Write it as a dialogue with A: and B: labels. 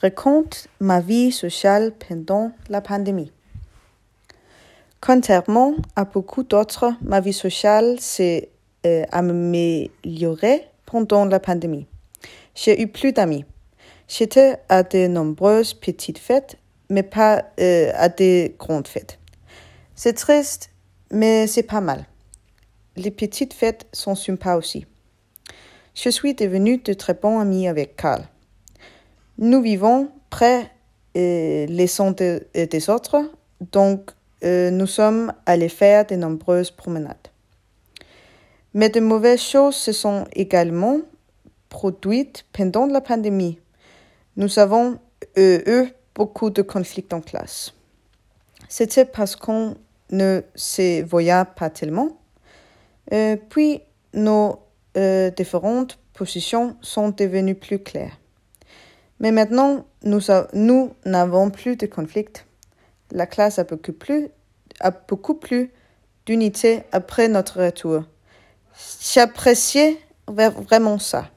A: raconte ma vie sociale pendant la pandémie. Contrairement à beaucoup d'autres, ma vie sociale s'est euh, améliorée pendant la pandémie. J'ai eu plus d'amis. J'étais à de nombreuses petites fêtes, mais pas euh, à des grandes fêtes. C'est triste, mais c'est pas mal. Les petites fêtes sont sympas aussi. Je suis devenu de très bons amis avec Carl. Nous vivons près les uns de- des autres, donc euh, nous sommes allés faire de nombreuses promenades. Mais de mauvaises choses se sont également produites pendant la pandémie. Nous avons euh, eu beaucoup de conflits en classe. C'était parce qu'on ne se voyait pas tellement. Euh, puis nos différentes positions sont devenues plus claires. Mais maintenant, nous n'avons plus de conflits. La classe a beaucoup plus, a beaucoup plus d'unité après notre retour. J'appréciais vra- vraiment ça.